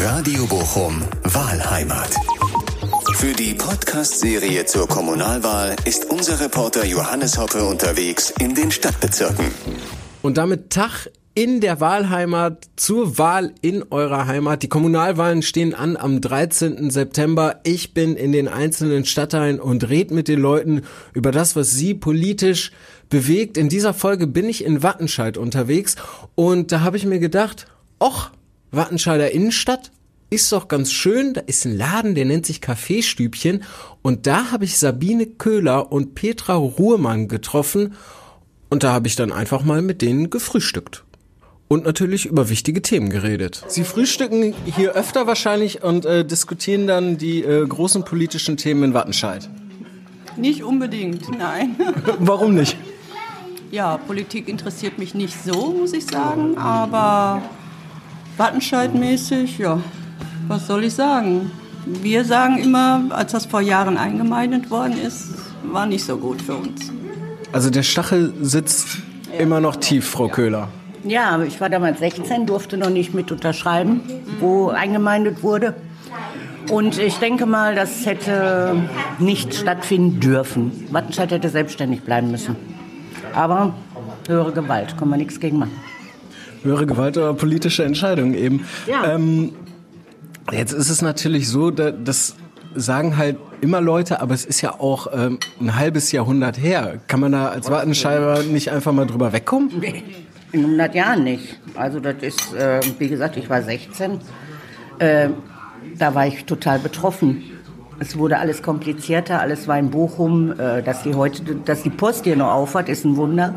Radio Bochum Wahlheimat. Für die Podcast-Serie zur Kommunalwahl ist unser Reporter Johannes Hoppe unterwegs in den Stadtbezirken. Und damit Tag in der Wahlheimat zur Wahl in eurer Heimat. Die Kommunalwahlen stehen an am 13. September. Ich bin in den einzelnen Stadtteilen und red mit den Leuten über das, was sie politisch bewegt. In dieser Folge bin ich in Wattenscheid unterwegs und da habe ich mir gedacht, och, Wattenscheider Innenstadt ist doch ganz schön. Da ist ein Laden, der nennt sich Kaffeestübchen und da habe ich Sabine Köhler und Petra Ruhrmann getroffen und da habe ich dann einfach mal mit denen gefrühstückt und natürlich über wichtige Themen geredet. Sie frühstücken hier öfter wahrscheinlich und äh, diskutieren dann die äh, großen politischen Themen in Wattenscheid. Nicht unbedingt, nein. Warum nicht? Ja, Politik interessiert mich nicht so, muss ich sagen, aber Wattenscheid-mäßig, ja, was soll ich sagen? Wir sagen immer, als das vor Jahren eingemeindet worden ist, war nicht so gut für uns. Also der Stachel sitzt ja. immer noch tief, Frau Köhler. Ja, aber ich war damals 16, durfte noch nicht mit unterschreiben, wo eingemeindet wurde. Und ich denke mal, das hätte nicht stattfinden dürfen. Wattenscheid hätte selbstständig bleiben müssen. Aber höhere Gewalt, kann man nichts gegen machen. Höhere Gewalt oder politische Entscheidungen eben. Ja. Ähm, jetzt ist es natürlich so, dass sagen halt immer Leute, aber es ist ja auch ähm, ein halbes Jahrhundert her. Kann man da als Wattenscheiber nicht einfach mal drüber wegkommen? Nee, in 100 Jahren nicht. Also das ist, äh, wie gesagt, ich war 16. Äh, da war ich total betroffen. Es wurde alles komplizierter, alles war in Bochum. Äh, dass die heute, dass die Post hier noch aufhat, ist ein Wunder.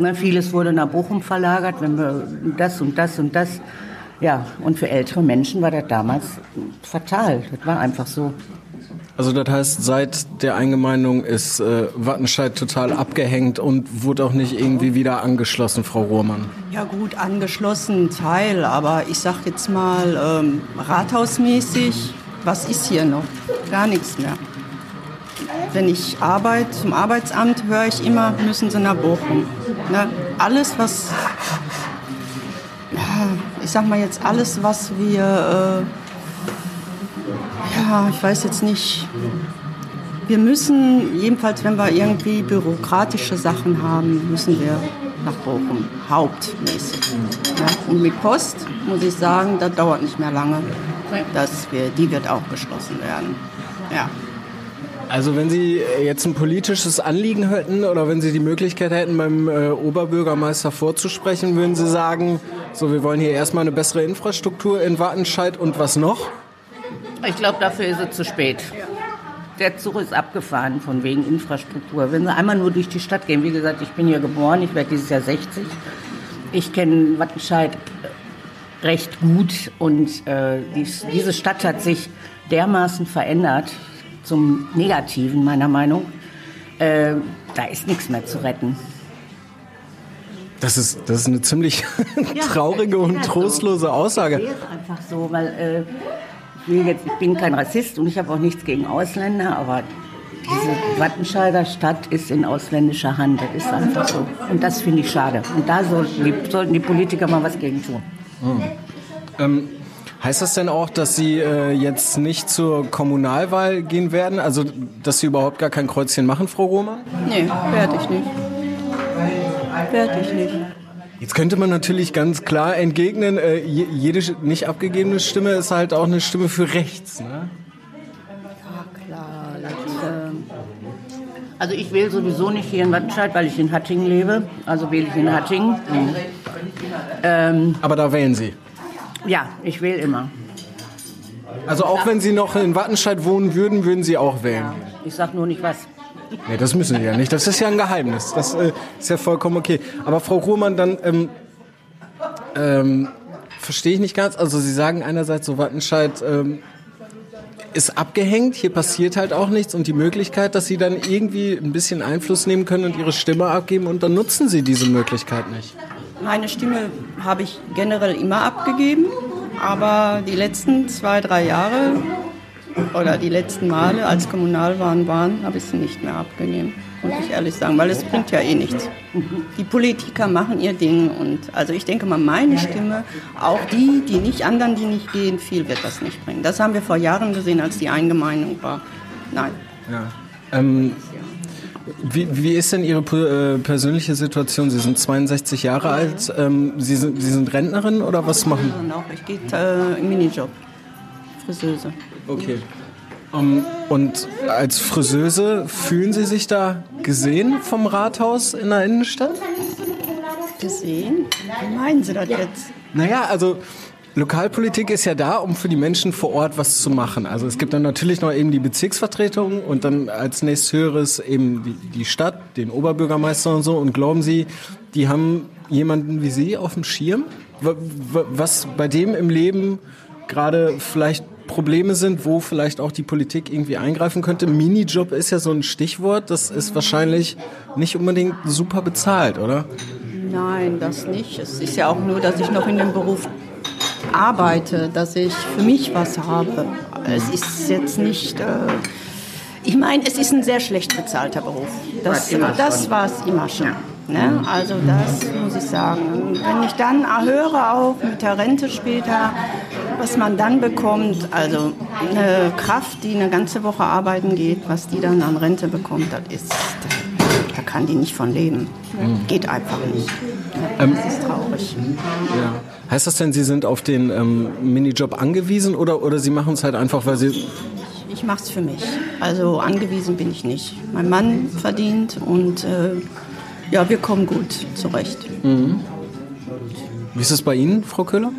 Ja, vieles wurde nach Bochum verlagert, wenn wir das und das und das. Ja, und für ältere Menschen war das damals fatal. Das war einfach so. Also das heißt, seit der Eingemeindung ist äh, Wattenscheid total abgehängt und wurde auch nicht irgendwie wieder angeschlossen, Frau Rohrmann. Ja gut, angeschlossen Teil, aber ich sag jetzt mal ähm, rathausmäßig, was ist hier noch? Gar nichts mehr. Wenn ich arbeite zum Arbeitsamt, höre ich immer, müssen Sie nach Bochum. Ne? Alles, was, ich sag mal jetzt alles, was wir... Äh, ja, ich weiß jetzt nicht. Wir müssen, jedenfalls wenn wir irgendwie bürokratische Sachen haben, müssen wir nach Bochum, hauptmäßig. Ja, und mit Post muss ich sagen, das dauert nicht mehr lange. Dass wir, die wird auch geschlossen werden. Ja. Also wenn Sie jetzt ein politisches Anliegen hätten oder wenn Sie die Möglichkeit hätten, beim äh, Oberbürgermeister vorzusprechen, würden Sie sagen, so wir wollen hier erstmal eine bessere Infrastruktur in Wattenscheid und was noch? Ich glaube, dafür ist es zu spät. Der Zug ist abgefahren von wegen Infrastruktur. Wenn Sie einmal nur durch die Stadt gehen, wie gesagt, ich bin hier geboren, ich werde dieses Jahr 60. Ich kenne Wattenscheid recht gut und äh, dies, diese Stadt hat sich dermaßen verändert zum Negativen meiner Meinung. Äh, da ist nichts mehr zu retten. Das ist, das ist eine ziemlich ja, traurige und trostlose Aussage. Das ist einfach so, weil äh, jetzt, ich bin kein Rassist und ich habe auch nichts gegen Ausländer, aber diese Wattenscheider Stadt ist in ausländischer Hand. Das ist einfach so. Und das finde ich schade. Und da sollten die, sollten die Politiker mal was gegen tun. Hm. Ähm, heißt das denn auch, dass Sie äh, jetzt nicht zur Kommunalwahl gehen werden? Also, dass Sie überhaupt gar kein Kreuzchen machen, Frau Rohmann? Nee, werde ich nicht. Werde ich nicht. Jetzt könnte man natürlich ganz klar entgegnen, äh, jede nicht abgegebene Stimme ist halt auch eine Stimme für rechts. Ne? Ja, klar. Das, äh, also ich wähle sowieso nicht hier in Wattenscheid, weil ich in Hattingen lebe. Also wähle ich in Hattingen. Mhm. Ähm, Aber da wählen Sie? Ja, ich wähle immer. Also auch wenn Sie noch in Wattenscheid wohnen würden, würden Sie auch wählen? Ja, ich sage nur nicht was. Nee, das müssen Sie ja nicht. Das ist ja ein Geheimnis. Das äh, ist ja vollkommen okay. Aber Frau Ruhrmann, dann ähm, ähm, verstehe ich nicht ganz. Also Sie sagen einerseits, so Wattenscheid ähm, ist abgehängt, hier passiert halt auch nichts und die Möglichkeit, dass Sie dann irgendwie ein bisschen Einfluss nehmen können und Ihre Stimme abgeben und dann nutzen Sie diese Möglichkeit nicht. Meine Stimme habe ich generell immer abgegeben, aber die letzten zwei, drei Jahre oder die letzten Male, als Kommunalwahlen waren, habe ich sie nicht mehr abgegeben, muss ich ehrlich sagen, weil es bringt ja eh nichts. Die Politiker machen ihr Ding und also ich denke mal, meine Stimme, auch die, die nicht, anderen, die nicht gehen, viel wird das nicht bringen. Das haben wir vor Jahren gesehen, als die Eingemeindung war. Nein. Ja. Ähm, wie, wie ist denn Ihre äh, persönliche Situation? Sie sind 62 Jahre alt. Ähm, Sie, sind, Sie sind Rentnerin oder was machen? Ich gehe äh, im Minijob. Friseuse. Okay. Um, und als Friseuse fühlen Sie sich da gesehen vom Rathaus in der Innenstadt? Gesehen? Wie meinen Sie das jetzt? Naja, also Lokalpolitik ist ja da, um für die Menschen vor Ort was zu machen. Also es gibt dann natürlich noch eben die Bezirksvertretung und dann als nächsthöheres eben die, die Stadt, den Oberbürgermeister und so. Und glauben Sie, die haben jemanden wie Sie auf dem Schirm? Was bei dem im Leben gerade vielleicht Probleme sind, wo vielleicht auch die Politik irgendwie eingreifen könnte. Minijob ist ja so ein Stichwort. Das ist wahrscheinlich nicht unbedingt super bezahlt, oder? Nein, das nicht. Es ist ja auch nur, dass ich noch in dem Beruf arbeite, dass ich für mich was habe. Es ist jetzt nicht. Äh, ich meine, es ist ein sehr schlecht bezahlter Beruf. Das, das war es immer schon. Ne? Also das muss ich sagen. Wenn ich dann höre auch mit der Rente später, was man dann bekommt, also eine Kraft, die eine ganze Woche arbeiten geht, was die dann an Rente bekommt, das ist, da kann die nicht von leben. Mhm. Geht einfach nicht. Ähm, das ist traurig. Ja. Heißt das denn, Sie sind auf den ähm, Minijob angewiesen oder, oder Sie machen es halt einfach, weil Sie... Ich mache es für mich. Also angewiesen bin ich nicht. Mein Mann verdient und äh, ja, wir kommen gut zurecht. Mhm. Wie ist es bei Ihnen, Frau Köhler?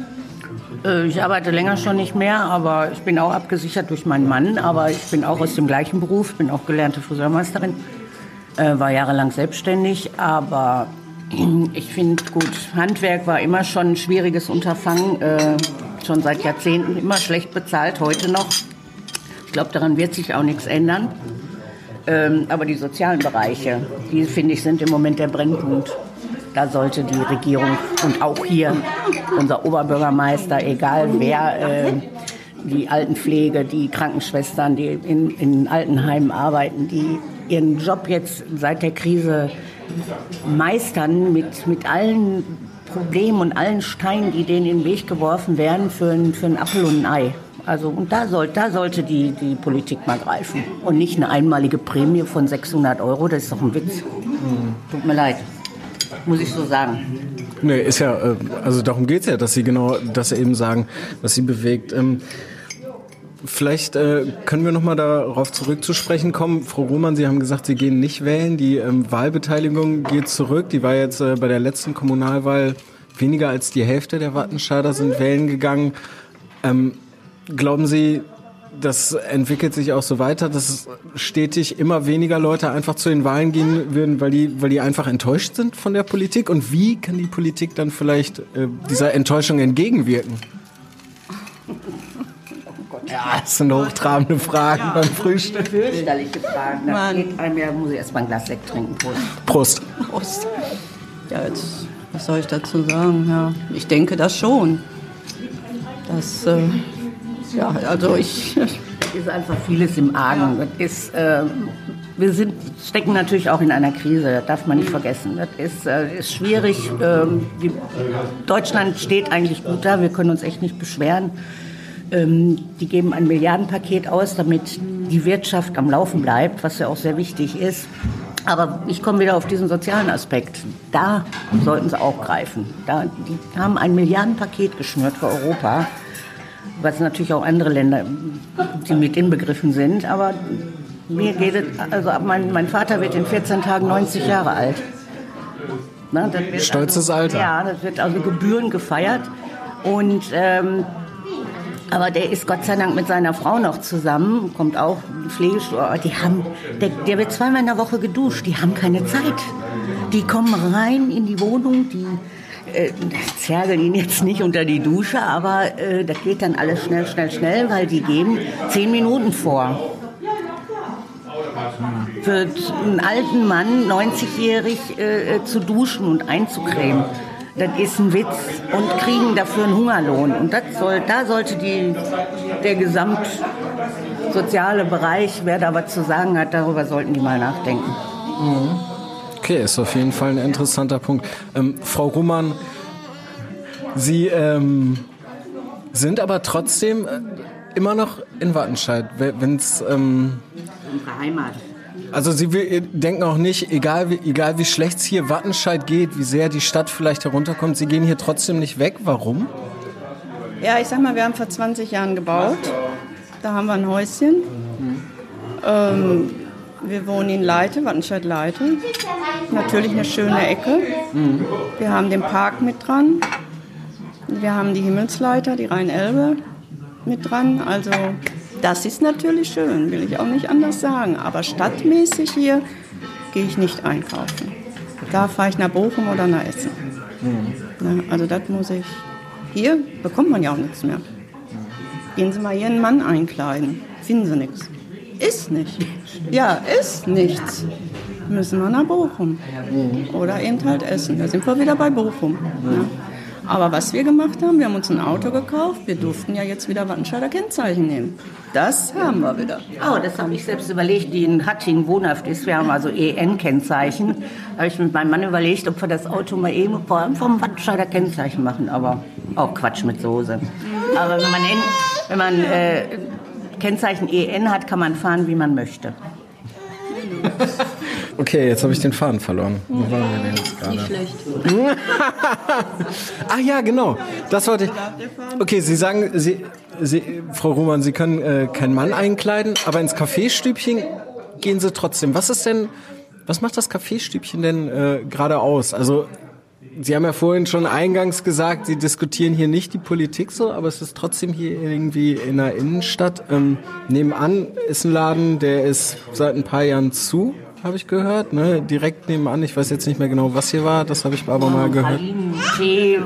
Äh, ich arbeite länger schon nicht mehr, aber ich bin auch abgesichert durch meinen Mann. Aber ich bin auch aus dem gleichen Beruf, bin auch gelernte Friseurmeisterin, äh, war jahrelang selbstständig. Aber ich finde gut, Handwerk war immer schon ein schwieriges Unterfangen, äh, schon seit Jahrzehnten immer schlecht bezahlt, heute noch. Ich glaube, daran wird sich auch nichts ändern. Ähm, aber die sozialen Bereiche, die finde ich sind im Moment der Brennpunkt. Da sollte die Regierung und auch hier unser Oberbürgermeister, egal wer, äh, die Altenpflege, die Krankenschwestern, die in, in Altenheimen arbeiten, die ihren Job jetzt seit der Krise meistern mit, mit allen Problemen und allen Steinen, die denen in den Weg geworfen werden für ein, für Apfel und ein Ei. Also, und da, soll, da sollte die, die Politik mal greifen. Und nicht eine einmalige Prämie von 600 Euro, das ist doch ein Witz. Mhm. Tut mir leid, muss ich so sagen. Nee, ist ja, äh, also darum geht es ja, dass Sie genau das eben sagen, was Sie bewegt. Ähm, vielleicht äh, können wir noch mal darauf zurückzusprechen kommen. Frau Roman, Sie haben gesagt, Sie gehen nicht wählen. Die ähm, Wahlbeteiligung geht zurück. Die war jetzt äh, bei der letzten Kommunalwahl weniger als die Hälfte der Wattenscheider sind wählen gegangen. Ähm, Glauben Sie, das entwickelt sich auch so weiter, dass stetig immer weniger Leute einfach zu den Wahlen gehen würden, weil die, weil die einfach enttäuscht sind von der Politik? Und wie kann die Politik dann vielleicht äh, dieser Enttäuschung entgegenwirken? Ja, das sind hochtrabende Fragen ja. beim Frühstück. Fürchterliche Fragen. Da geht einem ja, muss ich erst mal ein Glas Sekt trinken. Prost. Prost. Prost. Ja, jetzt, was soll ich dazu sagen? Ja, ich denke das schon. Das, äh, ja, also ich. Es ist einfach vieles im Argen. Das ist, äh, wir sind, stecken natürlich auch in einer Krise, das darf man nicht vergessen. Das ist, äh, ist schwierig. Ähm, die, Deutschland steht eigentlich gut da, wir können uns echt nicht beschweren. Ähm, die geben ein Milliardenpaket aus, damit die Wirtschaft am Laufen bleibt, was ja auch sehr wichtig ist. Aber ich komme wieder auf diesen sozialen Aspekt. Da sollten sie auch greifen. Da, die haben ein Milliardenpaket geschnürt für Europa was natürlich auch andere Länder, die mit inbegriffen sind. Aber mir geht es, also mein, mein Vater wird in 14 Tagen 90 Jahre alt. Na, Stolzes also, Alter. Ja, das wird also Gebühren gefeiert. Und ähm, aber der ist Gott sei Dank mit seiner Frau noch zusammen, kommt auch Pflegestuhl. Die haben, der, der wird zweimal in der Woche geduscht. Die haben keine Zeit. Die kommen rein in die Wohnung, die äh, zergeln ihn jetzt nicht unter die Dusche, aber äh, das geht dann alles schnell, schnell, schnell, weil die geben zehn Minuten vor. Für einen alten Mann, 90-jährig, äh, zu duschen und einzucremen. das ist ein Witz und kriegen dafür einen Hungerlohn. Und soll, da sollte die, der gesamtsoziale Bereich, wer da was zu sagen hat, darüber sollten die mal nachdenken. Okay, ist auf jeden Fall ein interessanter Punkt. Ähm, Frau Ruhmann, Sie ähm, sind aber trotzdem äh, immer noch in Wattenscheid, wenn es... Ähm, Unsere Heimat. also Sie will- denken auch nicht, egal wie, egal wie schlecht es hier Wattenscheid geht, wie sehr die Stadt vielleicht herunterkommt, Sie gehen hier trotzdem nicht weg. Warum? Ja, ich sag mal, wir haben vor 20 Jahren gebaut. Da haben wir ein Häuschen. Ähm, wir wohnen in Leite, Wattenscheid-Leite. Natürlich eine schöne Ecke. Wir haben den Park mit dran. Wir haben die Himmelsleiter, die Rhein-Elbe mit dran. Also das ist natürlich schön, will ich auch nicht anders sagen. Aber stadtmäßig hier gehe ich nicht einkaufen. Da fahre ich nach Bochum oder nach Essen. Ne, also das muss ich. Hier bekommt man ja auch nichts mehr. Gehen Sie mal hier einen Mann einkleiden. Finden Sie nichts. Ist nicht. Ja, ist nichts. Müssen wir nach Bochum. Oder eben halt Essen. Da sind wir wieder bei Bochum. Ne? Aber was wir gemacht haben, wir haben uns ein Auto gekauft. Wir durften ja jetzt wieder Wattenscheider Kennzeichen nehmen. Das haben wir wieder. Oh, das habe ich selbst überlegt, die in Hattingen wohnhaft ist. Wir haben also EN-Kennzeichen. Da habe ich mit meinem Mann überlegt, ob wir das Auto mal eben vom Wattenscheider Kennzeichen machen. Aber auch Quatsch mit Soße. Aber wenn man, in, wenn man äh, Kennzeichen EN hat, kann man fahren, wie man möchte. Okay, jetzt habe ich den Faden verloren. Wo waren wir denn jetzt gerade? schlecht. Ach ja, genau. Das wollte ich. Okay, Sie sagen, Sie, Sie, Frau Ruhmann, Sie können äh, keinen Mann einkleiden, aber ins Kaffeestübchen gehen Sie trotzdem. Was ist denn, was macht das Kaffeestübchen denn äh, gerade aus? Also Sie haben ja vorhin schon eingangs gesagt, Sie diskutieren hier nicht die Politik so, aber es ist trotzdem hier irgendwie in der Innenstadt. Ähm, nebenan ist ein Laden, der ist seit ein paar Jahren zu, habe ich gehört. Ne? Direkt nebenan, ich weiß jetzt nicht mehr genau, was hier war, das habe ich aber mal gehört. Pralinen, Tee, äh,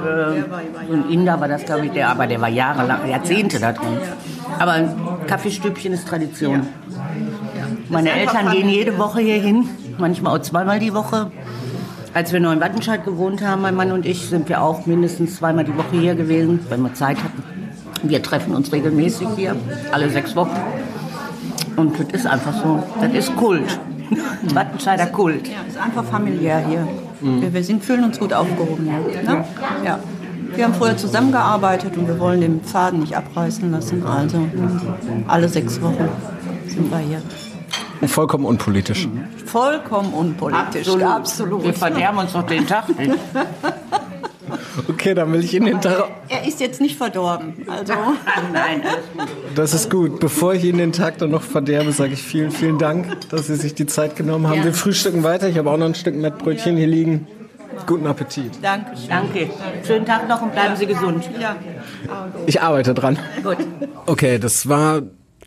ein Inder war das, glaube ich, der, aber der war jahrelang, Jahrzehnte da drin. Aber ein Kaffeestübchen ist Tradition. Meine Eltern gehen jede Woche hier hin, manchmal auch zweimal die Woche. Als wir in Wattenscheid gewohnt haben, mein Mann und ich, sind wir auch mindestens zweimal die Woche hier gewesen, wenn wir Zeit hatten. Wir treffen uns regelmäßig hier, alle sechs Wochen. Und das ist einfach so, das ist Kult. Wattenscheider Kult. Ja, ist einfach familiär hier. Wir, wir sind, fühlen uns gut aufgehoben hier. Ne? Ja. Wir haben vorher zusammengearbeitet und wir wollen den Faden nicht abreißen lassen. Also alle sechs Wochen sind wir hier. Vollkommen unpolitisch. Vollkommen unpolitisch. Absolut. Wir verderben uns doch den Tag nicht. Okay, dann will ich Ihnen den Tag. Er ist jetzt nicht verdorben. Also Nein. Das ist gut. Bevor ich Ihnen den Tag dann noch verderbe, sage ich vielen, vielen Dank, dass Sie sich die Zeit genommen haben. Ja. Wir frühstücken weiter. Ich habe auch noch ein Stück Mettbrötchen hier liegen. Guten Appetit. danke. Danke. Schönen Tag noch und bleiben Sie gesund. Ja. Ich arbeite dran. Gut. Okay, das war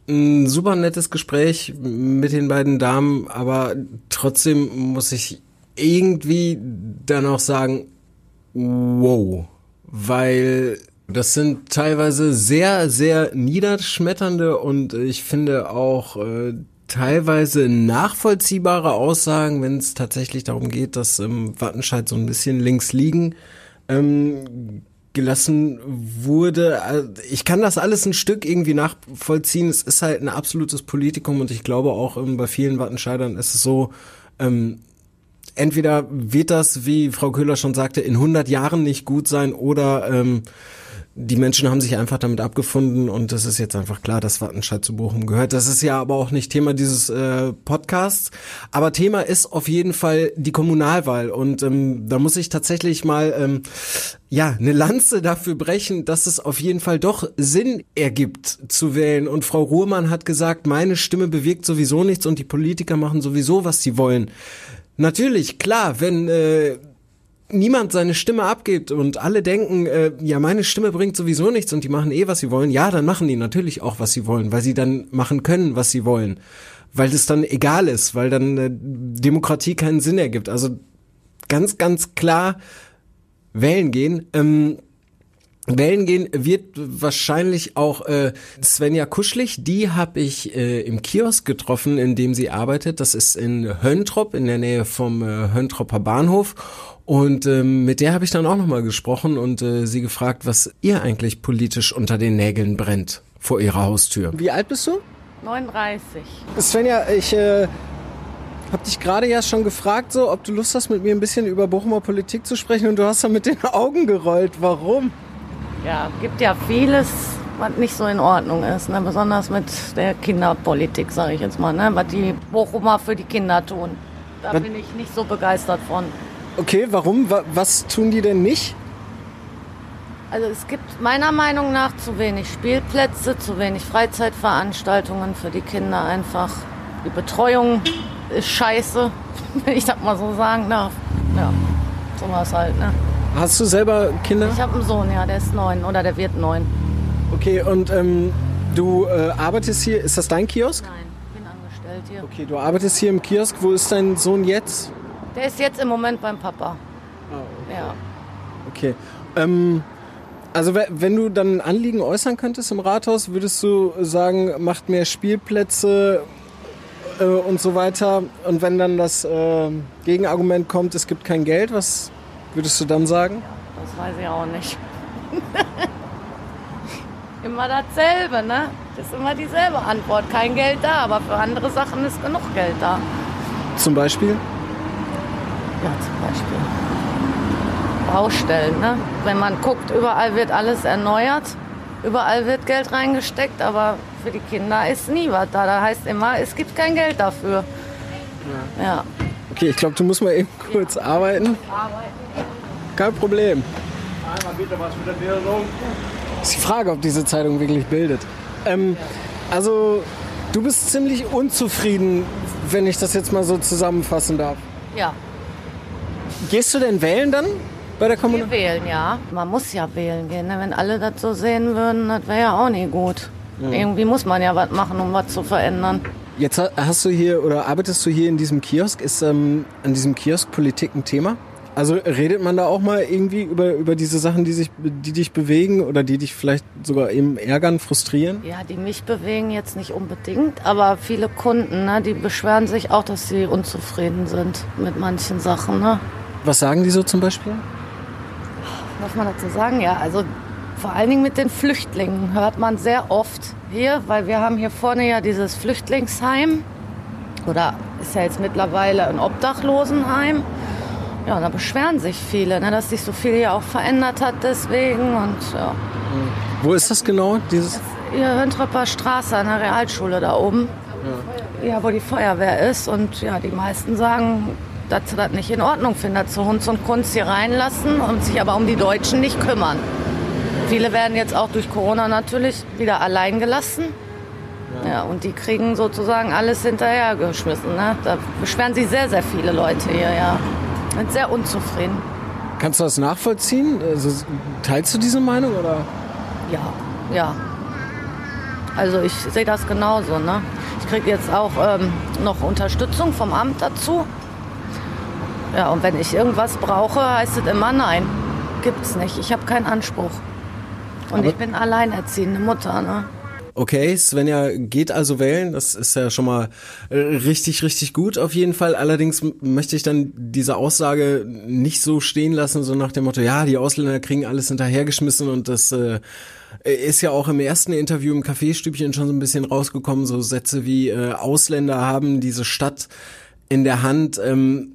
ein super nettes Gespräch mit den beiden Damen, aber trotzdem muss ich irgendwie dann auch sagen, wow, weil das sind teilweise sehr, sehr niederschmetternde und ich finde auch äh, teilweise nachvollziehbare Aussagen, wenn es tatsächlich darum geht, dass ähm, Wattenscheid so ein bisschen links liegen. Ähm, gelassen wurde. Also, Ich kann das alles ein Stück irgendwie nachvollziehen. Es ist halt ein absolutes Politikum und ich glaube auch ähm, bei vielen Wattenscheidern ist es so, ähm, entweder wird das, wie Frau Köhler schon sagte, in 100 Jahren nicht gut sein oder ähm, die Menschen haben sich einfach damit abgefunden und das ist jetzt einfach klar, dass Wattenscheid zu Bochum gehört. Das ist ja aber auch nicht Thema dieses äh, Podcasts. Aber Thema ist auf jeden Fall die Kommunalwahl und ähm, da muss ich tatsächlich mal ähm, ja eine Lanze dafür brechen, dass es auf jeden Fall doch Sinn ergibt zu wählen. Und Frau Ruhrmann hat gesagt, meine Stimme bewirkt sowieso nichts und die Politiker machen sowieso, was sie wollen. Natürlich, klar, wenn äh, niemand seine Stimme abgibt und alle denken, äh, ja, meine Stimme bringt sowieso nichts und die machen eh, was sie wollen, ja, dann machen die natürlich auch, was sie wollen, weil sie dann machen können, was sie wollen. Weil es dann egal ist, weil dann äh, Demokratie keinen Sinn ergibt. Also ganz, ganz klar wählen gehen. Ähm, Wählen gehen wird wahrscheinlich auch äh, Svenja Kuschlich. Die habe ich äh, im Kiosk getroffen, in dem sie arbeitet. Das ist in Höntrop, in der Nähe vom äh, Höntropper Bahnhof. Und ähm, mit der habe ich dann auch nochmal gesprochen und äh, sie gefragt, was ihr eigentlich politisch unter den Nägeln brennt vor ihrer Haustür. Wie alt bist du? 39. Svenja, ich äh, habe dich gerade ja schon gefragt, so, ob du Lust hast, mit mir ein bisschen über Bochumer Politik zu sprechen und du hast dann mit den Augen gerollt. Warum? Ja, gibt ja vieles, was nicht so in Ordnung ist, ne? besonders mit der Kinderpolitik, sage ich jetzt mal, ne? was die Bochumer für die Kinder tun. Da Was- bin ich nicht so begeistert von. Okay, warum? Wa- Was tun die denn nicht? Also es gibt meiner Meinung nach zu wenig Spielplätze, zu wenig Freizeitveranstaltungen für die Kinder einfach. Die Betreuung ist scheiße, wenn ich das mal so sagen darf. Ja, sowas halt. Ne? Hast du selber Kinder? Ich habe einen Sohn, ja, der ist neun oder der wird neun. Okay, und ähm, du äh, arbeitest hier, ist das dein Kiosk? Nein, bin angestellt hier. Okay, du arbeitest hier im Kiosk. Wo ist dein Sohn jetzt? Der ist jetzt im Moment beim Papa. Ja. Okay. Ähm, also we- wenn du dann ein Anliegen äußern könntest im Rathaus, würdest du sagen, macht mehr Spielplätze äh, und so weiter. Und wenn dann das äh, Gegenargument kommt, es gibt kein Geld, was würdest du dann sagen? Das weiß ich auch nicht. immer dasselbe, ne? Das ist immer dieselbe Antwort. Kein Geld da, aber für andere Sachen ist genug Geld da. Zum Beispiel? Ja, zum Beispiel. Baustellen, ne? Wenn man guckt, überall wird alles erneuert, überall wird Geld reingesteckt, aber für die Kinder ist nie was da. Da heißt immer, es gibt kein Geld dafür. Ja. Okay, ich glaube, du musst mal eben kurz arbeiten. Kein Problem. Ist die Frage, ob diese Zeitung wirklich bildet. Ähm, also, du bist ziemlich unzufrieden, wenn ich das jetzt mal so zusammenfassen darf. Ja, Gehst du denn wählen dann bei der wir Kommunal? wählen, ja. Man muss ja wählen gehen. Ne? Wenn alle das so sehen würden, das wäre ja auch nicht gut. Irgendwie muss man ja was machen, um was zu verändern. Jetzt ha- hast du hier oder arbeitest du hier in diesem Kiosk? Ist ähm, an diesem Kiosk Politik ein Thema? Also redet man da auch mal irgendwie über, über diese Sachen, die, sich, die dich bewegen oder die dich vielleicht sogar eben ärgern, frustrieren? Ja, die mich bewegen jetzt nicht unbedingt, aber viele Kunden, ne, die beschweren sich auch, dass sie unzufrieden sind mit manchen Sachen. Ne? Was sagen die so zum Beispiel? Darf man dazu sagen? Ja, also vor allen Dingen mit den Flüchtlingen hört man sehr oft hier, weil wir haben hier vorne ja dieses Flüchtlingsheim oder ist ja jetzt mittlerweile ein Obdachlosenheim. Ja, da beschweren sich viele, ne, dass sich so viel hier auch verändert hat deswegen und ja. Wo ist das genau? Dieses Hier Höntrepper Straße an der Realschule da oben. Ja. wo die Feuerwehr ist. Und ja, die meisten sagen, dass sie das nicht in Ordnung finden, dass sie Hunds und Kunst hier reinlassen und sich aber um die Deutschen nicht kümmern. Viele werden jetzt auch durch Corona natürlich wieder allein gelassen. Ja, und die kriegen sozusagen alles hinterhergeschmissen. Ne? Da beschweren sich sehr, sehr viele Leute hier, ja. Sind sehr unzufrieden. Kannst du das nachvollziehen? Also, teilst du diese Meinung oder? Ja, ja. Also ich sehe das genauso. Ne? Ich kriege jetzt auch ähm, noch Unterstützung vom Amt dazu. Ja, und wenn ich irgendwas brauche, heißt es immer nein. Gibt's nicht. Ich habe keinen Anspruch. Und Aber- ich bin alleinerziehende Mutter. Ne? Okay, Svenja geht also wählen. Das ist ja schon mal äh, richtig, richtig gut auf jeden Fall. Allerdings möchte ich dann diese Aussage nicht so stehen lassen, so nach dem Motto, ja, die Ausländer kriegen alles hinterhergeschmissen und das äh, ist ja auch im ersten Interview im Kaffeestübchen schon so ein bisschen rausgekommen, so Sätze wie äh, Ausländer haben diese Stadt in der Hand ähm,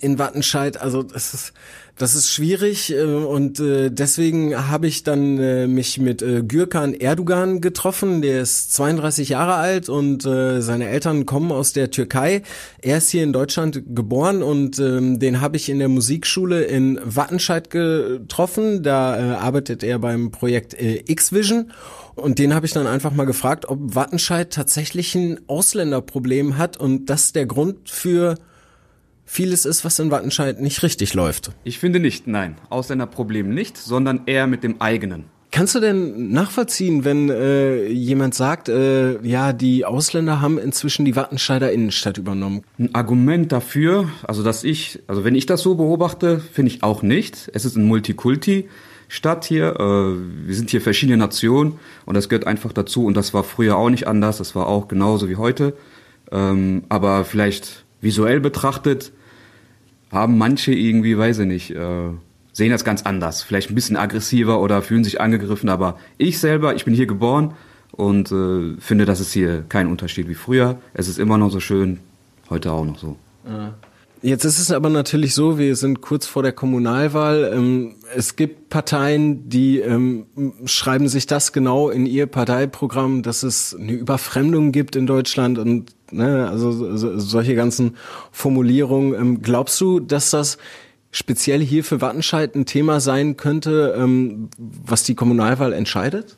in Wattenscheid. Also das ist das ist schwierig äh, und äh, deswegen habe ich dann äh, mich mit äh, Gürkan Erdogan getroffen. Der ist 32 Jahre alt und äh, seine Eltern kommen aus der Türkei. Er ist hier in Deutschland geboren und ähm, den habe ich in der Musikschule in Wattenscheid getroffen. Da äh, arbeitet er beim Projekt äh, X-Vision. Und den habe ich dann einfach mal gefragt, ob Wattenscheid tatsächlich ein Ausländerproblem hat und das der Grund für vieles ist, was in Wattenscheid nicht richtig läuft. Ich finde nicht, nein. Ausländerproblem nicht, sondern eher mit dem eigenen. Kannst du denn nachvollziehen, wenn äh, jemand sagt, äh, ja, die Ausländer haben inzwischen die Wattenscheider Innenstadt übernommen? Ein Argument dafür, also dass ich, also wenn ich das so beobachte, finde ich auch nicht. Es ist ein Multikulti. Stadt hier. Äh, wir sind hier verschiedene Nationen und das gehört einfach dazu. Und das war früher auch nicht anders. Das war auch genauso wie heute. Ähm, aber vielleicht visuell betrachtet haben manche irgendwie, weiß ich nicht, äh, sehen das ganz anders. Vielleicht ein bisschen aggressiver oder fühlen sich angegriffen. Aber ich selber, ich bin hier geboren und äh, finde, das ist hier kein Unterschied wie früher. Es ist immer noch so schön, heute auch noch so. Ja. Jetzt ist es aber natürlich so, wir sind kurz vor der Kommunalwahl. Ähm, es gibt Parteien, die ähm, schreiben sich das genau in ihr Parteiprogramm, dass es eine Überfremdung gibt in Deutschland und ne, also solche ganzen Formulierungen. Ähm, glaubst du, dass das speziell hier für Wattenscheid ein Thema sein könnte, was die Kommunalwahl entscheidet?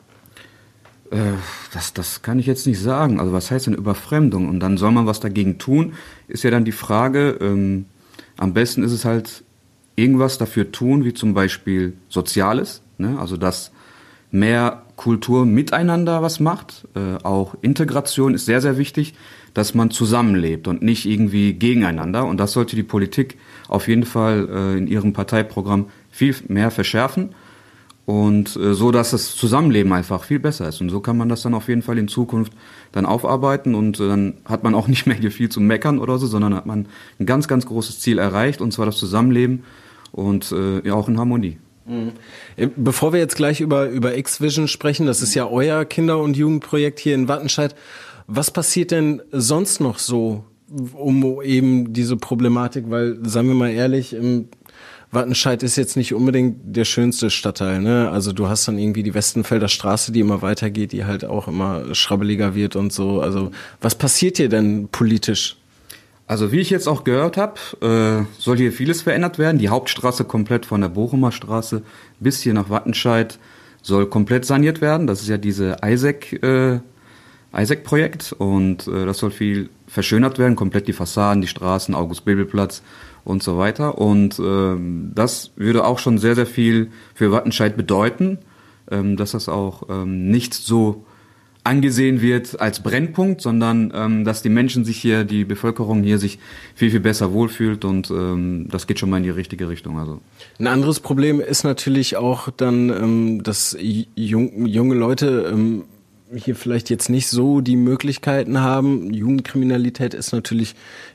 Äh, das, das kann ich jetzt nicht sagen. Also was heißt denn Überfremdung? Und dann soll man was dagegen tun, ist ja dann die Frage, ähm, am besten ist es halt irgendwas dafür tun, wie zum Beispiel Soziales, ne? also dass mehr Kultur miteinander was macht. Äh, auch Integration ist sehr, sehr wichtig, dass man zusammenlebt und nicht irgendwie gegeneinander. Und das sollte die Politik auf jeden Fall äh, in ihrem Parteiprogramm viel mehr verschärfen und äh, so, dass das Zusammenleben einfach viel besser ist. Und so kann man das dann auf jeden Fall in Zukunft dann aufarbeiten und äh, dann hat man auch nicht mehr hier viel zu meckern oder so, sondern hat man ein ganz, ganz großes Ziel erreicht und zwar das Zusammenleben und äh, ja auch in Harmonie. Mhm. Äh, bevor wir jetzt gleich über, über X-Vision sprechen, das ist ja euer Kinder- und Jugendprojekt hier in Wattenscheid. Was passiert denn sonst noch so um eben diese Problematik? Weil, sagen wir mal ehrlich, im Wattenscheid ist jetzt nicht unbedingt der schönste Stadtteil, ne? Also du hast dann irgendwie die Westenfelder Straße, die immer weitergeht, die halt auch immer schrabbeliger wird und so. Also was passiert hier denn politisch? Also wie ich jetzt auch gehört habe, äh, soll hier vieles verändert werden. Die Hauptstraße komplett von der Bochumer Straße bis hier nach Wattenscheid soll komplett saniert werden. Das ist ja diese Isaac, äh, Isaac-Projekt und äh, das soll viel verschönert werden, komplett die Fassaden, die Straßen, August-Bebel-Platz und so weiter. Und ähm, das würde auch schon sehr, sehr viel für Wattenscheid bedeuten, ähm, dass das auch ähm, nicht so angesehen wird als Brennpunkt, sondern ähm, dass die Menschen sich hier, die Bevölkerung hier sich viel, viel besser wohlfühlt und ähm, das geht schon mal in die richtige Richtung. Also. Ein anderes Problem ist natürlich auch dann, ähm, dass jung, junge Leute ähm, hier vielleicht jetzt nicht so die Möglichkeiten haben. Jugendkriminalität ist natürlich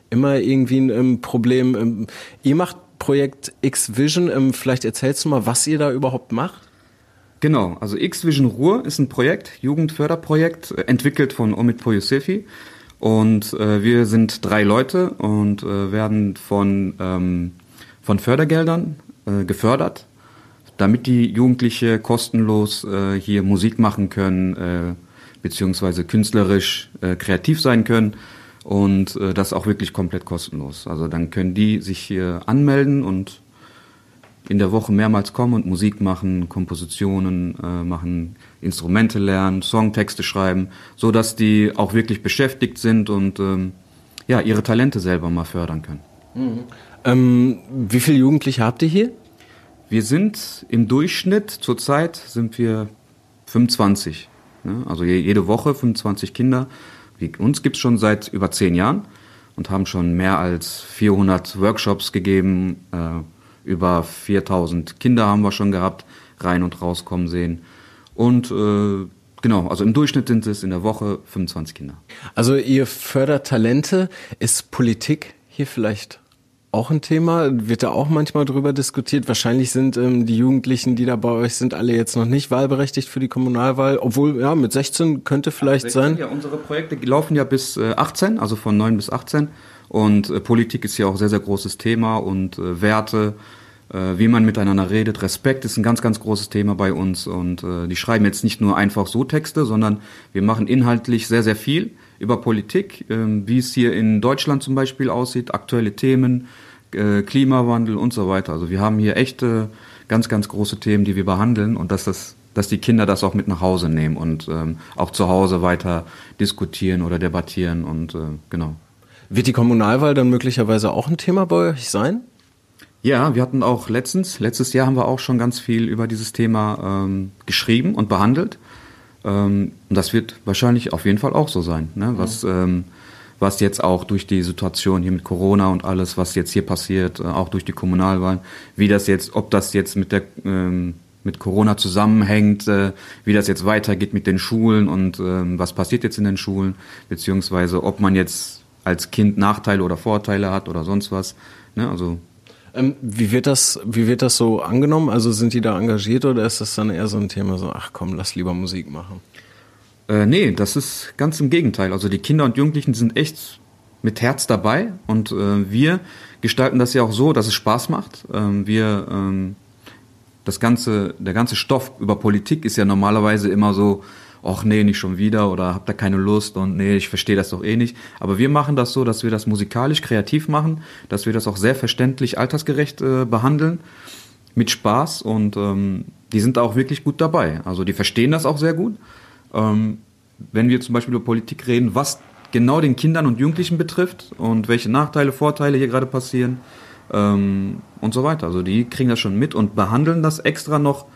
immer irgendwie ein ähm, Problem. Ähm, ihr macht Projekt X-Vision. Ähm, vielleicht erzählst du mal, was ihr da überhaupt macht? Genau, also X-Vision Ruhr ist ein Projekt, Jugendförderprojekt, äh, entwickelt von Omid Poyosefi. Und äh, wir sind drei Leute und äh, werden von, ähm, von Fördergeldern äh, gefördert, damit die Jugendliche kostenlos äh, hier Musik machen können, äh, beziehungsweise künstlerisch äh, kreativ sein können und äh, das auch wirklich komplett kostenlos. Also dann können die sich hier anmelden und in der Woche mehrmals kommen und Musik machen, Kompositionen äh, machen, Instrumente lernen, Songtexte schreiben, so dass die auch wirklich beschäftigt sind und ähm, ja ihre Talente selber mal fördern können. Mhm. Ähm, wie viele Jugendliche habt ihr hier? Wir sind im Durchschnitt zurzeit sind wir 25. Ne? Also jede Woche 25 Kinder wie uns gibt es schon seit über zehn Jahren und haben schon mehr als 400 Workshops gegeben. Äh, über 4000 Kinder haben wir schon gehabt, rein und rauskommen sehen. Und äh, genau, also im Durchschnitt sind es in der Woche 25 Kinder. Also ihr fördert Talente. Ist Politik hier vielleicht auch ein Thema? Wird da auch manchmal drüber diskutiert? Wahrscheinlich sind ähm, die Jugendlichen, die da bei euch sind, alle jetzt noch nicht wahlberechtigt für die Kommunalwahl, obwohl ja mit 16 könnte vielleicht 16, sein. Ja, unsere Projekte laufen ja bis äh, 18, also von 9 bis 18 und äh, Politik ist ja auch sehr sehr großes Thema und äh, Werte äh, wie man miteinander redet. Respekt ist ein ganz, ganz großes Thema bei uns und äh, die schreiben jetzt nicht nur einfach so Texte, sondern wir machen inhaltlich sehr, sehr viel über Politik, äh, wie es hier in Deutschland zum Beispiel aussieht, aktuelle Themen, äh, Klimawandel und so weiter. Also wir haben hier echte, ganz, ganz große Themen, die wir behandeln und dass das dass die Kinder das auch mit nach Hause nehmen und ähm, auch zu Hause weiter diskutieren oder debattieren und äh, genau. Wird die Kommunalwahl dann möglicherweise auch ein Thema bei euch sein? Ja, wir hatten auch letztens, letztes Jahr haben wir auch schon ganz viel über dieses Thema ähm, geschrieben und behandelt. Ähm, und das wird wahrscheinlich auf jeden Fall auch so sein, ne? was ähm, was jetzt auch durch die Situation hier mit Corona und alles, was jetzt hier passiert, äh, auch durch die Kommunalwahlen, wie das jetzt, ob das jetzt mit der ähm, mit Corona zusammenhängt, äh, wie das jetzt weitergeht mit den Schulen und ähm, was passiert jetzt in den Schulen, beziehungsweise ob man jetzt als Kind Nachteile oder Vorteile hat oder sonst was. Ne? Also ähm, wie wird das, wie wird das so angenommen? Also sind die da engagiert oder ist das dann eher so ein Thema so, ach komm, lass lieber Musik machen? Äh, nee, das ist ganz im Gegenteil. Also die Kinder und Jugendlichen sind echt mit Herz dabei und äh, wir gestalten das ja auch so, dass es Spaß macht. Ähm, wir ähm, das ganze, der ganze Stoff über Politik ist ja normalerweise immer so, ach nee, nicht schon wieder oder habt da keine Lust und nee, ich verstehe das doch eh nicht. Aber wir machen das so, dass wir das musikalisch kreativ machen, dass wir das auch sehr verständlich, altersgerecht äh, behandeln, mit Spaß und ähm, die sind da auch wirklich gut dabei. Also die verstehen das auch sehr gut. Ähm, wenn wir zum Beispiel über Politik reden, was genau den Kindern und Jugendlichen betrifft und welche Nachteile, Vorteile hier gerade passieren ähm, und so weiter. Also die kriegen das schon mit und behandeln das extra noch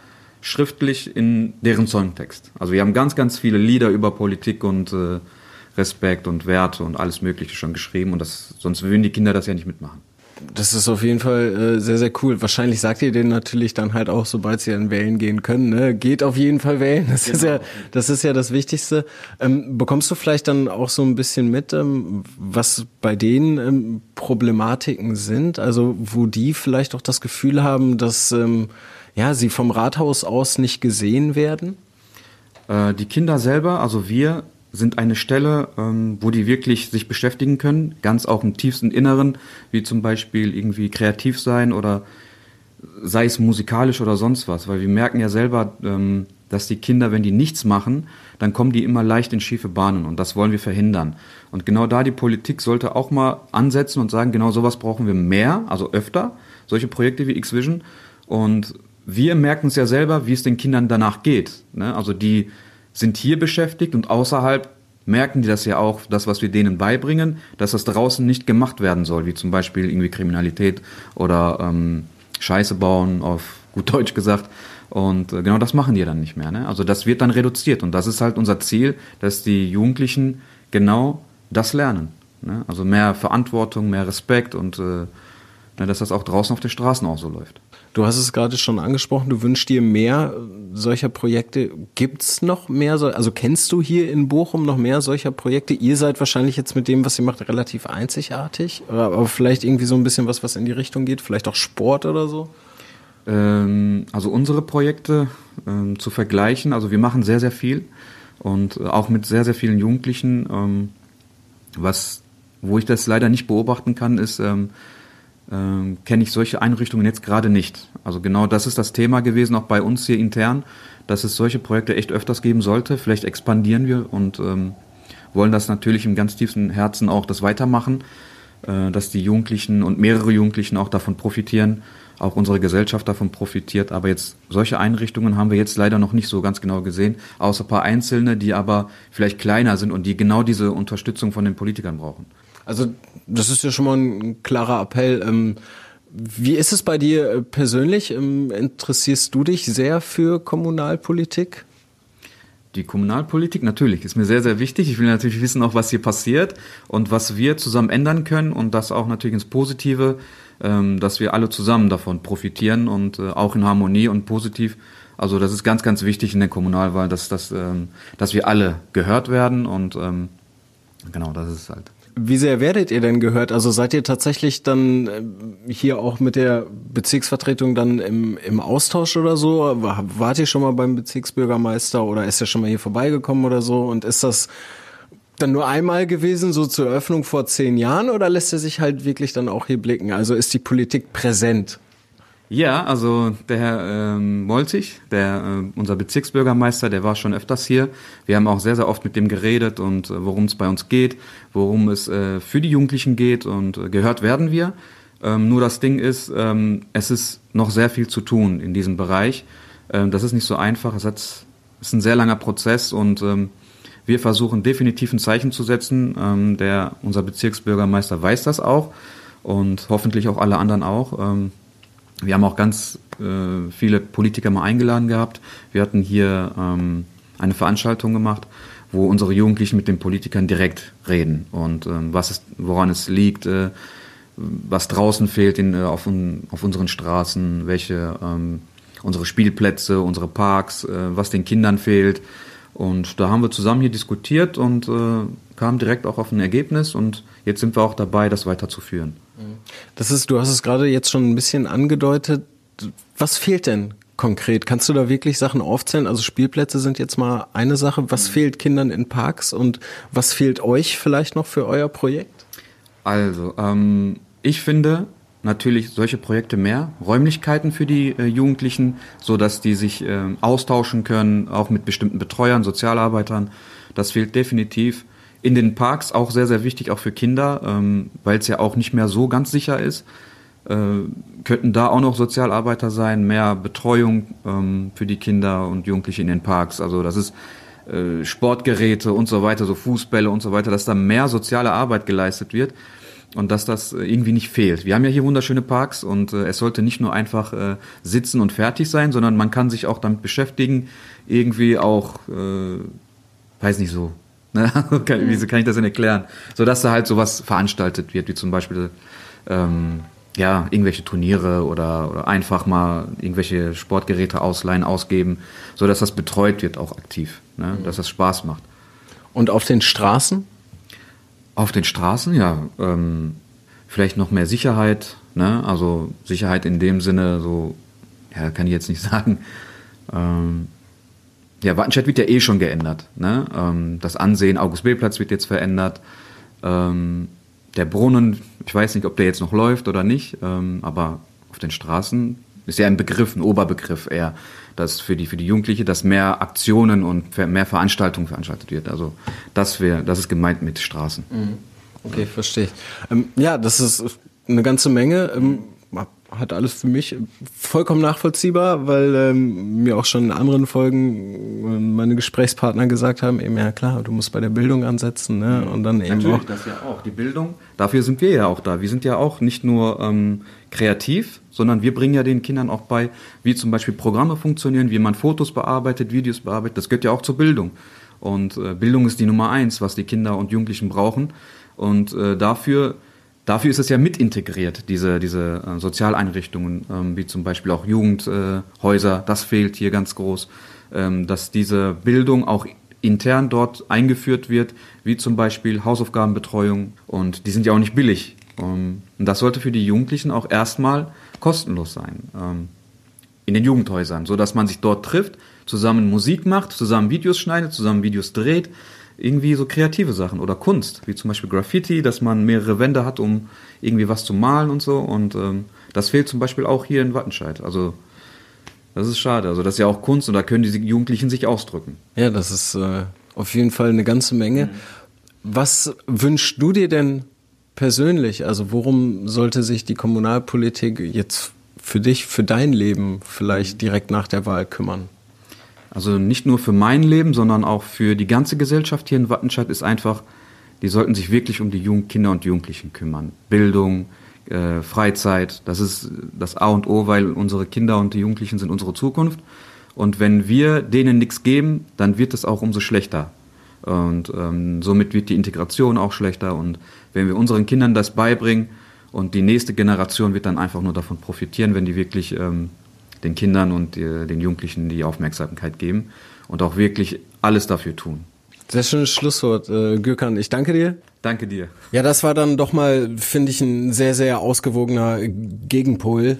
schriftlich in deren Songtext. Also wir haben ganz, ganz viele Lieder über Politik und äh, Respekt und Werte und alles Mögliche schon geschrieben und das, sonst würden die Kinder das ja nicht mitmachen. Das ist auf jeden Fall äh, sehr, sehr cool. Wahrscheinlich sagt ihr denen natürlich dann halt auch, sobald sie dann wählen gehen können, ne? geht auf jeden Fall wählen. Das genau. ist ja, das ist ja das Wichtigste. Ähm, bekommst du vielleicht dann auch so ein bisschen mit, ähm, was bei denen ähm, Problematiken sind? Also wo die vielleicht auch das Gefühl haben, dass ähm, ja, sie vom Rathaus aus nicht gesehen werden? Äh, die Kinder selber, also wir, sind eine Stelle, ähm, wo die wirklich sich beschäftigen können, ganz auch im tiefsten Inneren, wie zum Beispiel irgendwie kreativ sein oder sei es musikalisch oder sonst was, weil wir merken ja selber, ähm, dass die Kinder, wenn die nichts machen, dann kommen die immer leicht in schiefe Bahnen und das wollen wir verhindern. Und genau da die Politik sollte auch mal ansetzen und sagen, genau sowas brauchen wir mehr, also öfter, solche Projekte wie X-Vision und wir merken es ja selber, wie es den Kindern danach geht. Ne? Also die sind hier beschäftigt und außerhalb merken die das ja auch, das, was wir denen beibringen, dass das draußen nicht gemacht werden soll, wie zum Beispiel irgendwie Kriminalität oder ähm, Scheiße bauen, auf gut Deutsch gesagt. Und äh, genau das machen die dann nicht mehr. Ne? Also das wird dann reduziert und das ist halt unser Ziel, dass die Jugendlichen genau das lernen. Ne? Also mehr Verantwortung, mehr Respekt und äh, ne, dass das auch draußen auf den Straßen auch so läuft. Du hast es gerade schon angesprochen, du wünschst dir mehr solcher Projekte. Gibt's noch mehr? Also kennst du hier in Bochum noch mehr solcher Projekte? Ihr seid wahrscheinlich jetzt mit dem, was ihr macht, relativ einzigartig. Aber vielleicht irgendwie so ein bisschen was, was in die Richtung geht. Vielleicht auch Sport oder so? Ähm, also unsere Projekte ähm, zu vergleichen. Also wir machen sehr, sehr viel. Und äh, auch mit sehr, sehr vielen Jugendlichen. Ähm, was, wo ich das leider nicht beobachten kann, ist, ähm, kenne ich solche Einrichtungen jetzt gerade nicht. Also genau das ist das Thema gewesen, auch bei uns hier intern, dass es solche Projekte echt öfters geben sollte. Vielleicht expandieren wir und ähm, wollen das natürlich im ganz tiefsten Herzen auch das weitermachen, äh, dass die Jugendlichen und mehrere Jugendlichen auch davon profitieren, auch unsere Gesellschaft davon profitiert. Aber jetzt solche Einrichtungen haben wir jetzt leider noch nicht so ganz genau gesehen, außer ein paar einzelne, die aber vielleicht kleiner sind und die genau diese Unterstützung von den Politikern brauchen. Also das ist ja schon mal ein klarer Appell. Ähm, wie ist es bei dir äh, persönlich? Ähm, interessierst du dich sehr für Kommunalpolitik? Die Kommunalpolitik natürlich ist mir sehr, sehr wichtig. Ich will natürlich wissen auch, was hier passiert und was wir zusammen ändern können und das auch natürlich ins Positive, ähm, dass wir alle zusammen davon profitieren und äh, auch in Harmonie und positiv. Also das ist ganz, ganz wichtig in der Kommunalwahl, dass, dass, dass wir alle gehört werden und genau, das ist halt. Wie sehr werdet ihr denn gehört? Also seid ihr tatsächlich dann äh, hier auch mit der Bezirksvertretung dann im, im Austausch oder so? Wart ihr schon mal beim Bezirksbürgermeister oder ist er schon mal hier vorbeigekommen oder so? Und ist das dann nur einmal gewesen, so zur Eröffnung vor zehn Jahren oder lässt er sich halt wirklich dann auch hier blicken? Also ist die Politik präsent? Ja, also der Herr ähm, Molzig, der, äh, unser Bezirksbürgermeister, der war schon öfters hier. Wir haben auch sehr, sehr oft mit dem geredet und äh, worum es bei uns geht, worum es äh, für die Jugendlichen geht und äh, gehört werden wir. Ähm, nur das Ding ist, ähm, es ist noch sehr viel zu tun in diesem Bereich. Ähm, das ist nicht so einfach. Es hat, ist ein sehr langer Prozess und ähm, wir versuchen definitiv ein Zeichen zu setzen. Ähm, der, unser Bezirksbürgermeister weiß das auch und hoffentlich auch alle anderen auch. Ähm, wir haben auch ganz äh, viele Politiker mal eingeladen gehabt. Wir hatten hier ähm, eine Veranstaltung gemacht, wo unsere Jugendlichen mit den Politikern direkt reden und ähm, was ist, woran es liegt, äh, was draußen fehlt in, äh, auf, auf unseren Straßen, welche ähm, unsere Spielplätze, unsere Parks, äh, was den Kindern fehlt. Und da haben wir zusammen hier diskutiert und äh, kamen direkt auch auf ein Ergebnis und jetzt sind wir auch dabei, das weiterzuführen. Das ist, du hast es gerade jetzt schon ein bisschen angedeutet. Was fehlt denn konkret? Kannst du da wirklich Sachen aufzählen? Also Spielplätze sind jetzt mal eine Sache. Was fehlt Kindern in Parks und was fehlt euch vielleicht noch für euer Projekt? Also, ähm, ich finde natürlich solche Projekte mehr, Räumlichkeiten für die äh, Jugendlichen, so dass die sich äh, austauschen können, auch mit bestimmten Betreuern, Sozialarbeitern. Das fehlt definitiv. In den Parks auch sehr, sehr wichtig, auch für Kinder, ähm, weil es ja auch nicht mehr so ganz sicher ist. Äh, könnten da auch noch Sozialarbeiter sein, mehr Betreuung ähm, für die Kinder und Jugendliche in den Parks. Also das ist äh, Sportgeräte und so weiter, so Fußbälle und so weiter, dass da mehr soziale Arbeit geleistet wird und dass das äh, irgendwie nicht fehlt. Wir haben ja hier wunderschöne Parks und äh, es sollte nicht nur einfach äh, sitzen und fertig sein, sondern man kann sich auch damit beschäftigen, irgendwie auch, äh, weiß nicht so, ne? wie kann ich das denn erklären, so dass da halt sowas veranstaltet wird, wie zum Beispiel ähm, ja, irgendwelche Turniere oder, oder einfach mal irgendwelche Sportgeräte ausleihen, ausgeben, so dass das betreut wird auch aktiv, ne? dass das Spaß macht. Und auf den Straßen? Auf den Straßen, ja, ähm, vielleicht noch mehr Sicherheit, ne? also Sicherheit in dem Sinne, so, ja, kann ich jetzt nicht sagen. Ähm, ja, Wattenscheid wird ja eh schon geändert. Ne? Ähm, das Ansehen, August-B-Platz wird jetzt verändert. Ähm, der Brunnen, ich weiß nicht, ob der jetzt noch läuft oder nicht, ähm, aber auf den Straßen ist ja ein Begriff, ein Oberbegriff eher, dass für die, für die Jugendliche, dass mehr Aktionen und mehr Veranstaltungen veranstaltet wird. Also das wäre, das ist gemeint mit Straßen. Mhm. Okay, verstehe ich. Ähm, ja, das ist eine ganze Menge. Ähm, hat alles für mich vollkommen nachvollziehbar, weil ähm, mir auch schon in anderen Folgen äh, meine Gesprächspartner gesagt haben, eben ja klar, du musst bei der Bildung ansetzen, ne? Und dann eben Natürlich, auch. das ja auch. Die Bildung, dafür sind wir ja auch da. Wir sind ja auch nicht nur ähm, kreativ, sondern wir bringen ja den Kindern auch bei, wie zum Beispiel Programme funktionieren, wie man Fotos bearbeitet, Videos bearbeitet. Das gehört ja auch zur Bildung. Und äh, Bildung ist die Nummer eins, was die Kinder und Jugendlichen brauchen. Und äh, dafür Dafür ist es ja mit integriert, diese, diese äh, Sozialeinrichtungen, ähm, wie zum Beispiel auch Jugendhäuser, äh, das fehlt hier ganz groß, ähm, dass diese Bildung auch intern dort eingeführt wird, wie zum Beispiel Hausaufgabenbetreuung. Und die sind ja auch nicht billig. Ähm, und das sollte für die Jugendlichen auch erstmal kostenlos sein in den Jugendhäusern, so dass man sich dort trifft, zusammen Musik macht, zusammen Videos schneidet, zusammen Videos dreht, irgendwie so kreative Sachen oder Kunst, wie zum Beispiel Graffiti, dass man mehrere Wände hat, um irgendwie was zu malen und so. Und ähm, das fehlt zum Beispiel auch hier in Wattenscheid. Also das ist schade. Also das ist ja auch Kunst und da können die Jugendlichen sich ausdrücken. Ja, das ist äh, auf jeden Fall eine ganze Menge. Mhm. Was wünschst du dir denn persönlich? Also worum sollte sich die Kommunalpolitik jetzt für dich, für dein Leben vielleicht direkt nach der Wahl kümmern? Also nicht nur für mein Leben, sondern auch für die ganze Gesellschaft hier in Wattenscheid ist einfach, die sollten sich wirklich um die Jugend Kinder und Jugendlichen kümmern. Bildung, äh, Freizeit, das ist das A und O, weil unsere Kinder und die Jugendlichen sind unsere Zukunft. Und wenn wir denen nichts geben, dann wird es auch umso schlechter. Und ähm, somit wird die Integration auch schlechter. Und wenn wir unseren Kindern das beibringen und die nächste Generation wird dann einfach nur davon profitieren, wenn die wirklich ähm, den Kindern und äh, den Jugendlichen die Aufmerksamkeit geben und auch wirklich alles dafür tun. Sehr schönes Schlusswort, äh, Gürkan. Ich danke dir. Danke dir. Ja, das war dann doch mal, finde ich, ein sehr, sehr ausgewogener Gegenpol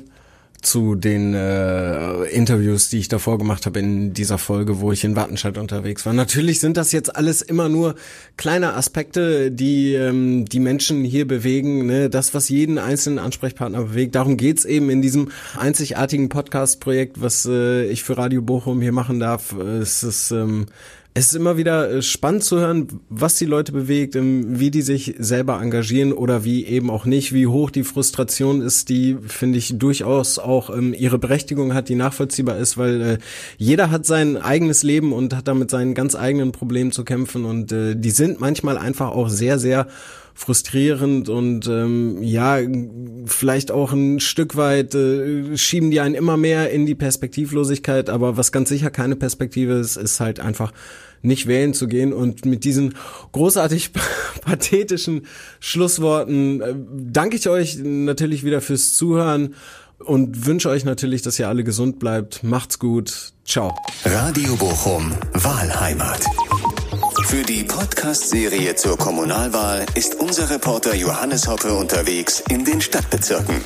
zu den äh, Interviews, die ich davor gemacht habe in dieser Folge, wo ich in Wattenscheid unterwegs war. Natürlich sind das jetzt alles immer nur kleine Aspekte, die ähm, die Menschen hier bewegen. Ne? Das, was jeden einzelnen Ansprechpartner bewegt. Darum geht's eben in diesem einzigartigen Podcast-Projekt, was äh, ich für Radio Bochum hier machen darf. Es ist ähm, es ist immer wieder äh, spannend zu hören, was die Leute bewegt, ähm, wie die sich selber engagieren oder wie eben auch nicht, wie hoch die Frustration ist, die, finde ich, durchaus auch ähm, ihre Berechtigung hat, die nachvollziehbar ist, weil äh, jeder hat sein eigenes Leben und hat damit seinen ganz eigenen Problemen zu kämpfen und äh, die sind manchmal einfach auch sehr, sehr frustrierend und ähm, ja, vielleicht auch ein Stück weit äh, schieben die einen immer mehr in die Perspektivlosigkeit, aber was ganz sicher keine Perspektive ist, ist halt einfach nicht wählen zu gehen. Und mit diesen großartig pathetischen Schlussworten äh, danke ich euch natürlich wieder fürs Zuhören. und wünsche euch natürlich, dass ihr alle gesund bleibt. Macht's gut. Ciao. Radio Bochum, Wahlheimat. Für die Podcast-Serie zur Kommunalwahl ist unser Reporter Johannes Hoppe unterwegs in den Stadtbezirken.